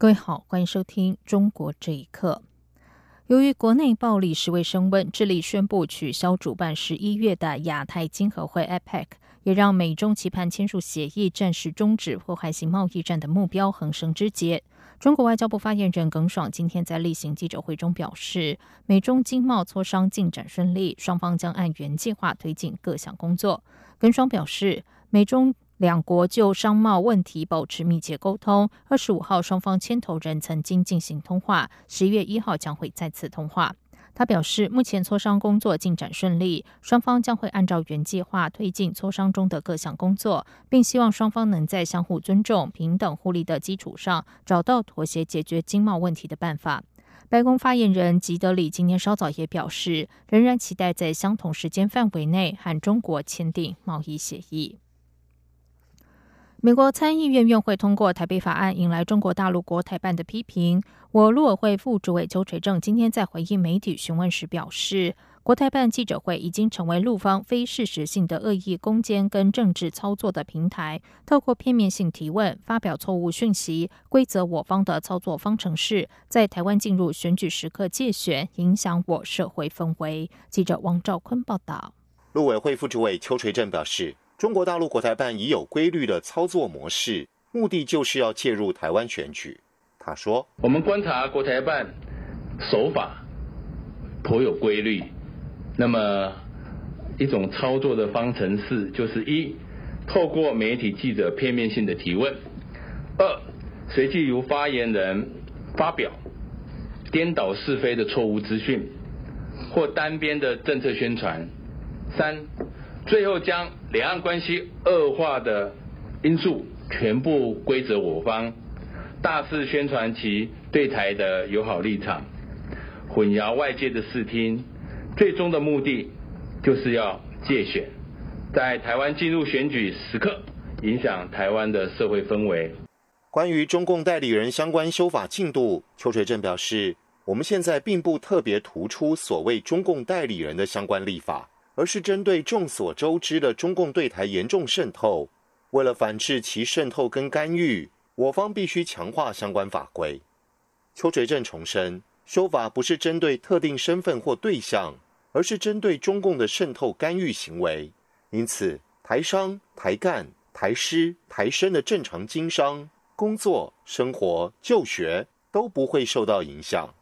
各位好，欢迎收听《中国这一刻》。由于国内暴力时未升温，智利宣布取消主办十一月的亚太经合会 （APEC），也让美中期盼签署协议，暂时终止破坏性贸易战的目标横生枝节。中国外交部发言人耿爽今天在例行记者会中表示，美中经贸磋商进展顺利，双方将按原计划推进各项工作。耿爽表示，美中两国就商贸问题保持密切沟通。二十五号，双方牵头人曾经进行通话，十一月一号将会再次通话。他表示，目前磋商工作进展顺利，双方将会按照原计划推进磋商中的各项工作，并希望双方能在相互尊重、平等互利的基础上，找到妥协解决经贸问题的办法。白宫发言人吉德里今天稍早也表示，仍然期待在相同时间范围内和中国签订贸易协议。美国参议院院会通过台北法案，引来中国大陆国台办的批评。我陆委会副主委邱垂正今天在回应媒体询问时表示，国台办记者会已经成为陆方非事实性的恶意攻坚跟政治操作的平台，透过片面性提问、发表错误讯息、规则我方的操作方程式，在台湾进入选举时刻借选，影响我社会氛围。记者王兆坤报道。陆委会副主委邱垂正表示。中国大陆国台办已有规律的操作模式，目的就是要介入台湾选举。他说：“我们观察国台办手法颇有规律，那么一种操作的方程式就是一，透过媒体记者片面性的提问；二，随即由发言人发表颠倒是非的错误资讯或单边的政策宣传；三。”最后将两岸关系恶化的因素全部归责我方，大肆宣传其对台的友好立场，混淆外界的视听，最终的目的就是要借选，在台湾进入选举时刻影响台湾的社会氛围。关于中共代理人相关修法进度，邱垂正表示，我们现在并不特别突出所谓中共代理人的相关立法。而是针对众所周知的中共对台严重渗透，为了反制其渗透跟干预，我方必须强化相关法规。邱垂正重申，修法不是针对特定身份或对象，而是针对中共的渗透干预行为。因此，台商、台干、台师、台生的正常经商、工作、生活、就学都不会受到影响。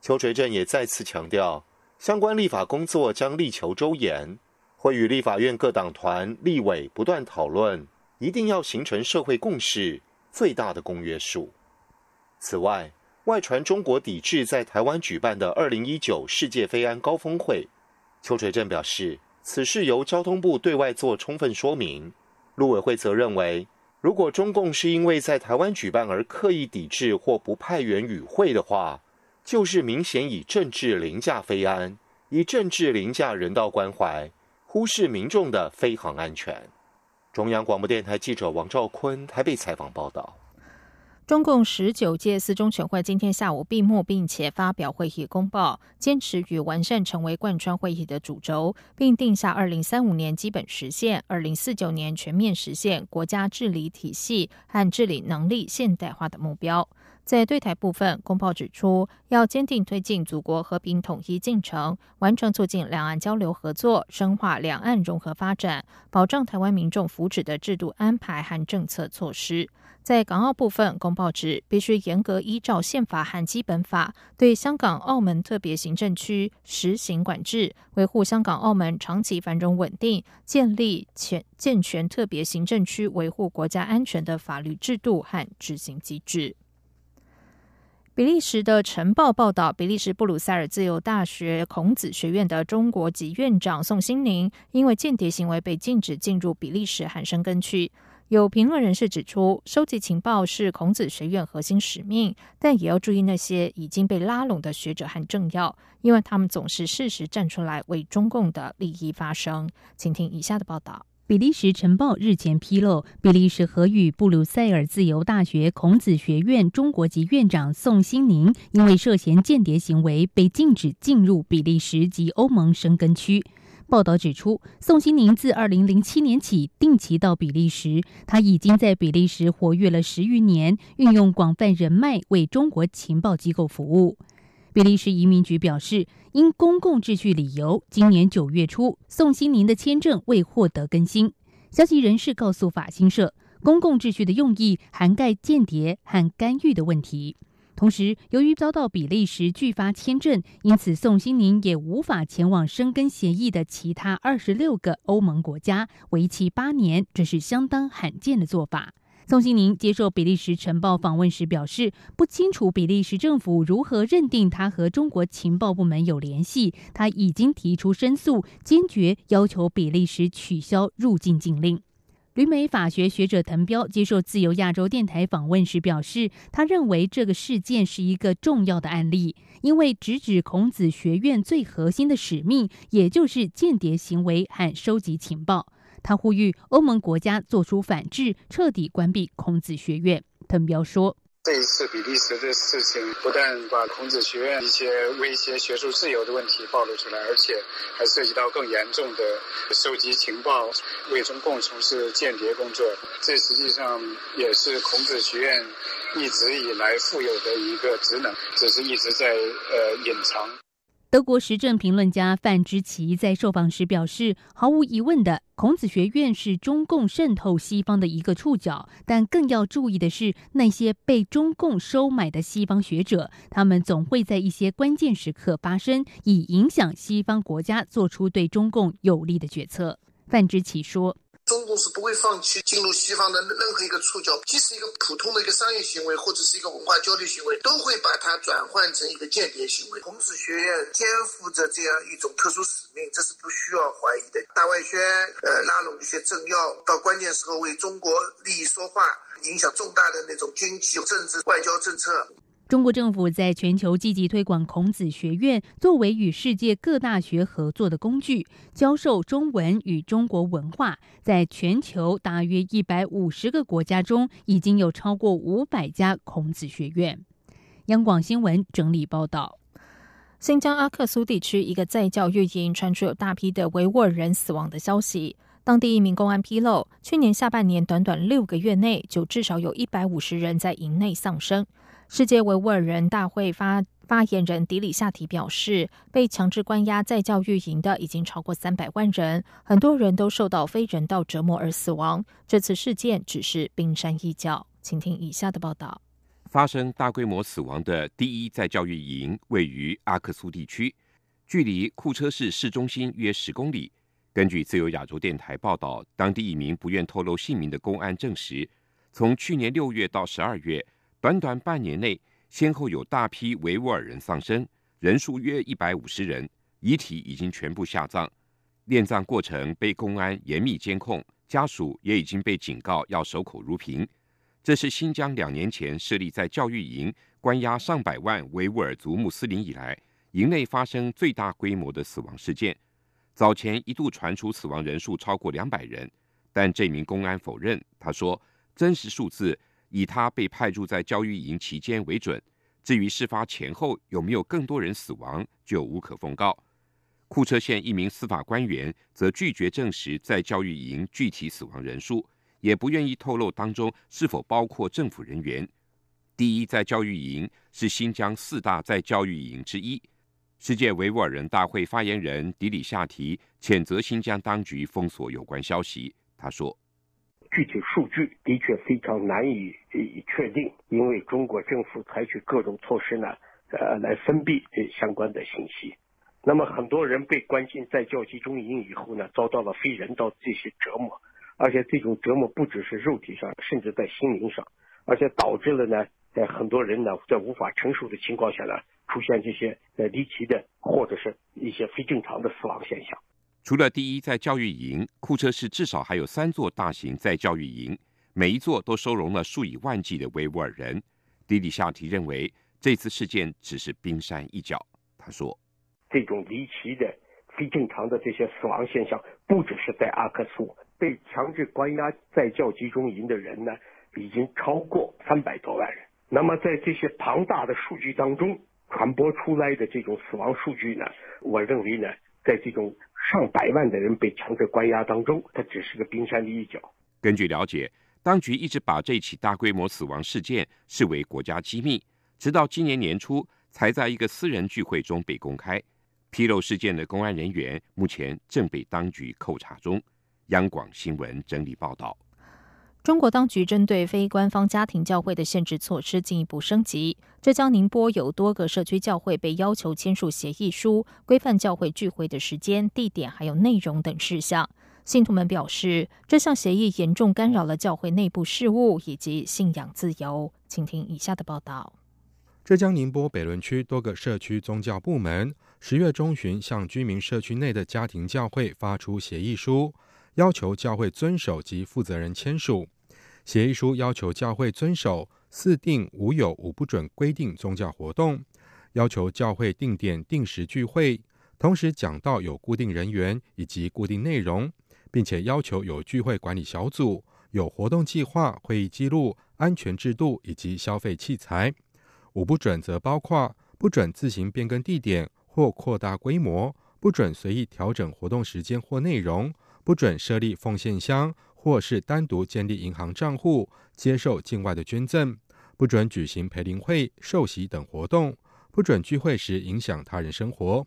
邱垂正也再次强调。相关立法工作将力求周延，会与立法院各党团、立委不断讨论，一定要形成社会共识，最大的公约数。此外，外传中国抵制在台湾举办的二零一九世界非安高峰会，邱垂正表示，此事由交通部对外做充分说明。陆委会则认为，如果中共是因为在台湾举办而刻意抵制或不派员与会的话，就是明显以政治凌驾飞安，以政治凌驾人道关怀，忽视民众的飞航安全。中央广播电台记者王兆坤台北采访报道。中共十九届四中全会今天下午闭幕，并且发表会议公报，坚持与完善成为贯穿会议的主轴，并定下二零三五年基本实现、二零四九年全面实现国家治理体系和治理能力现代化的目标。在对台部分，公报指出，要坚定推进祖国和平统一进程，完成促进两岸交流合作、深化两岸融合发展、保障台湾民众福祉的制度安排和政策措施。在港澳部分，公报指必须严格依照宪法和基本法，对香港、澳门特别行政区实行管制，维护香港、澳门长期繁荣稳定，建立全健全特别行政区维护国家安全的法律制度和执行机制。比利时的晨报报道，比利时布鲁塞尔自由大学孔子学院的中国籍院长宋新宁，因为间谍行为被禁止进入比利时汉生根区。有评论人士指出，收集情报是孔子学院核心使命，但也要注意那些已经被拉拢的学者和政要，因为他们总是适时站出来为中共的利益发声。请听以下的报道。比利时晨报日前披露，比利时荷语布鲁塞尔自由大学孔子学院中国籍院长宋新宁因为涉嫌间谍行为被禁止进入比利时及欧盟生根区。报道指出，宋新宁自2007年起定期到比利时，他已经在比利时活跃了十余年，运用广泛人脉为中国情报机构服务。比利时移民局表示，因公共秩序理由，今年九月初，宋新宁的签证未获得更新。消息人士告诉法新社，公共秩序的用意涵盖间谍和干预的问题。同时，由于遭到比利时拒发签证，因此宋新宁也无法前往申根协议的其他二十六个欧盟国家，为期八年，这是相当罕见的做法。宋新宁接受比利时晨报访问时表示，不清楚比利时政府如何认定他和中国情报部门有联系。他已经提出申诉，坚决要求比利时取消入境禁令。旅美法学学者滕彪接受自由亚洲电台访问时表示，他认为这个事件是一个重要的案例，因为直指孔子学院最核心的使命，也就是间谍行为和收集情报。他呼吁欧盟国家做出反制，彻底关闭孔子学院。滕彪说：“这一次比利时的事情，不但把孔子学院一些威胁学术自由的问题暴露出来，而且还涉及到更严重的收集情报、为中共从事间谍工作。这实际上也是孔子学院一直以来负有的一个职能，只是一直在呃隐藏。”德国时政评论家范之奇在受访时表示：“毫无疑问的，孔子学院是中共渗透西方的一个触角。但更要注意的是，那些被中共收买的西方学者，他们总会在一些关键时刻发声，以影响西方国家做出对中共有利的决策。”范之奇说。中共是不会放弃进入西方的任何一个触角，即使一个普通的一个商业行为或者是一个文化交流行为，都会把它转换成一个间谍行为。孔子学院肩负着这样一种特殊使命，这是不需要怀疑的。大外宣，呃，拉拢一些政要，到关键时候为中国利益说话，影响重大的那种经济、政治、外交政策。中国政府在全球积极推广孔子学院，作为与世界各大学合作的工具，教授中文与中国文化。在全球大约一百五十个国家中，已经有超过五百家孔子学院。央广新闻整理报道：新疆阿克苏地区一个在教育营传出有大批的维吾尔人死亡的消息。当地一名公安披露，去年下半年短短六个月内，就至少有一百五十人在营内丧生。世界维吾尔人大会发发言人迪里夏提表示，被强制关押在教育营的已经超过三百万人，很多人都受到非人道折磨而死亡。这次事件只是冰山一角。请听以下的报道：发生大规模死亡的第一在教育营位于阿克苏地区，距离库车市市中心约十公里。根据自由亚洲电台报道，当地一名不愿透露姓名的公安证实，从去年六月到十二月。短短半年内，先后有大批维吾尔人丧生，人数约一百五十人，遗体已经全部下葬。殓葬过程被公安严密监控，家属也已经被警告要守口如瓶。这是新疆两年前设立在教育营关押上百万维吾尔族穆斯林以来，营内发生最大规模的死亡事件。早前一度传出死亡人数超过两百人，但这名公安否认。他说，真实数字。以他被派驻在教育营期间为准，至于事发前后有没有更多人死亡，就无可奉告。库车县一名司法官员则拒绝证实在教育营具体死亡人数，也不愿意透露当中是否包括政府人员。第一在教育营是新疆四大在教育营之一。世界维吾尔人大会发言人迪里夏提谴责新疆当局封锁有关消息。他说。具体数据的确非常难以确定，因为中国政府采取各种措施呢，呃，来封闭相关的信息。那么很多人被关进在教集中营以后呢，遭到了非人道这些折磨，而且这种折磨不只是肉体上，甚至在心灵上，而且导致了呢，在很多人呢在无法承受的情况下呢，出现这些呃离奇的或者是一些非正常的死亡现象。除了第一在教育营，库车市至少还有三座大型在教育营，每一座都收容了数以万计的维吾尔人。迪里夏提认为，这次事件只是冰山一角。他说：“这种离奇的、非正常的这些死亡现象，不只是在阿克苏被强制关押在教集中营的人呢，已经超过三百多万人。那么，在这些庞大的数据当中，传播出来的这种死亡数据呢，我认为呢，在这种上百万的人被强制关押当中，它只是个冰山的一角。根据了解。”当局一直把这起大规模死亡事件视为国家机密，直到今年年初才在一个私人聚会中被公开。披露事件的公安人员目前正被当局扣查中。央广新闻整理报道：中国当局针对非官方家庭教会的限制措施进一步升级。浙江宁波有多个社区教会被要求签署协议书，规范教会聚会的时间、地点还有内容等事项。信徒们表示，这项协议严重干扰了教会内部事务以及信仰自由。请听以下的报道：浙江宁波北仑区多个社区宗教部门十月中旬向居民社区内的家庭教会发出协议书，要求教会遵守及负责人签署。协议书要求教会遵守“四定五有五不准”规定宗教活动，要求教会定点定时聚会，同时讲到有固定人员以及固定内容。并且要求有聚会管理小组、有活动计划、会议记录、安全制度以及消费器材。五不准则包括：不准自行变更地点或扩大规模；不准随意调整活动时间或内容；不准设立奉献箱或是单独建立银行账户接受境外的捐赠；不准举行培灵会、受洗等活动；不准聚会时影响他人生活。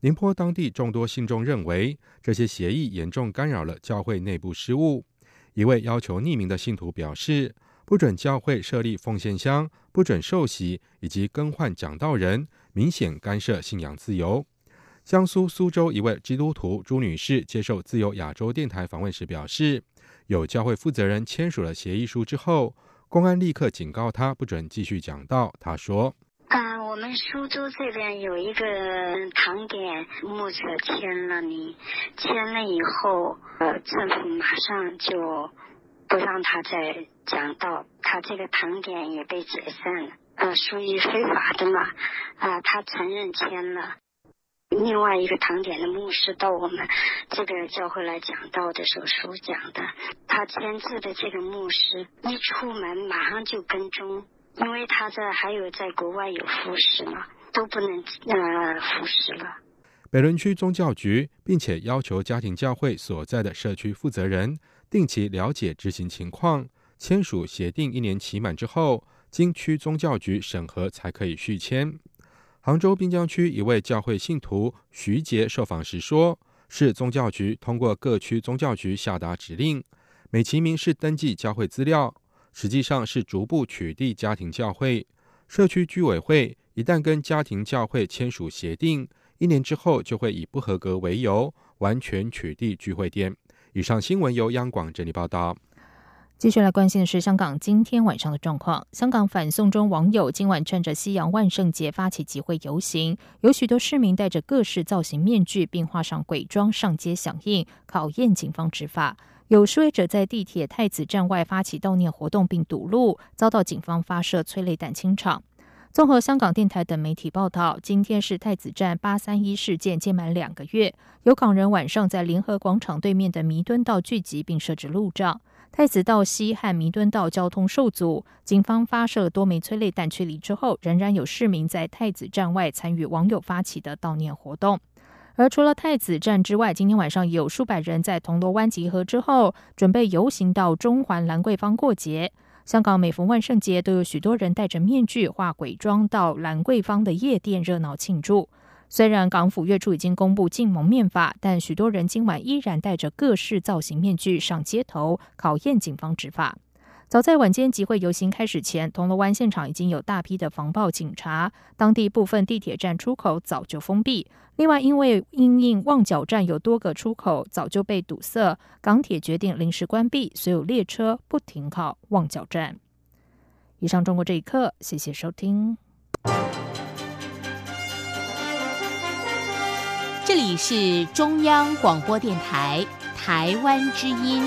宁波当地众多信众认为，这些协议严重干扰了教会内部事务。一位要求匿名的信徒表示：“不准教会设立奉献箱，不准受洗，以及更换讲道人，明显干涉信仰自由。”江苏苏州一位基督徒朱女士接受自由亚洲电台访问时表示：“有教会负责人签署了协议书之后，公安立刻警告他不准继续讲道。”他说。啊，我们苏州这边有一个堂点牧者签了你，签了以后，呃，政府马上就不让他再讲道，他这个堂点也被解散了，呃，属于非法的嘛，啊，他承认签了。另外一个堂点的牧师到我们这个教会来讲道的时候所讲的，他签字的这个牧师一出门马上就跟踪。因为他这还有在国外有服侍嘛，都不能呃服侍了。北仑区宗教局并且要求家庭教会所在的社区负责人定期了解执行情况，签署协定一年期满之后，经区宗教局审核才可以续签。杭州滨江区一位教会信徒徐杰受访时说：“市宗教局通过各区宗教局下达指令，美其名是登记教会资料。”实际上是逐步取缔家庭教会。社区居委会一旦跟家庭教会签署协定，一年之后就会以不合格为由，完全取缔聚会店。以上新闻由央广整理报道。继续来关心的是香港今天晚上的状况。香港反送中网友今晚趁着西洋万圣节发起集会游行，有许多市民戴着各式造型面具，并画上鬼妆上街响应，考验警方执法。有示威者在地铁太子站外发起悼念活动并堵路，遭到警方发射催泪弹清场。综合香港电台等媒体报道，今天是太子站八三一事件届满两个月，有港人晚上在联合广场对面的弥敦道聚集并设置路障，太子道西和弥敦道交通受阻。警方发射多枚催泪弹驱离之后，仍然有市民在太子站外参与网友发起的悼念活动。而除了太子站之外，今天晚上有数百人在铜锣湾集合之后，准备游行到中环兰桂坊过节。香港每逢万圣节，都有许多人戴着面具、化鬼妆到兰桂坊的夜店热闹庆祝。虽然港府月初已经公布禁蒙面法，但许多人今晚依然戴着各式造型面具上街头，考验警方执法。早在晚间集会游行开始前，铜锣湾现场已经有大批的防暴警察，当地部分地铁站出口早就封闭。另外，因为因应旺角站有多个出口早就被堵塞，港铁决定临时关闭所有列车，不停靠旺角站。以上，中国这一刻，谢谢收听。这里是中央广播电台台湾之音。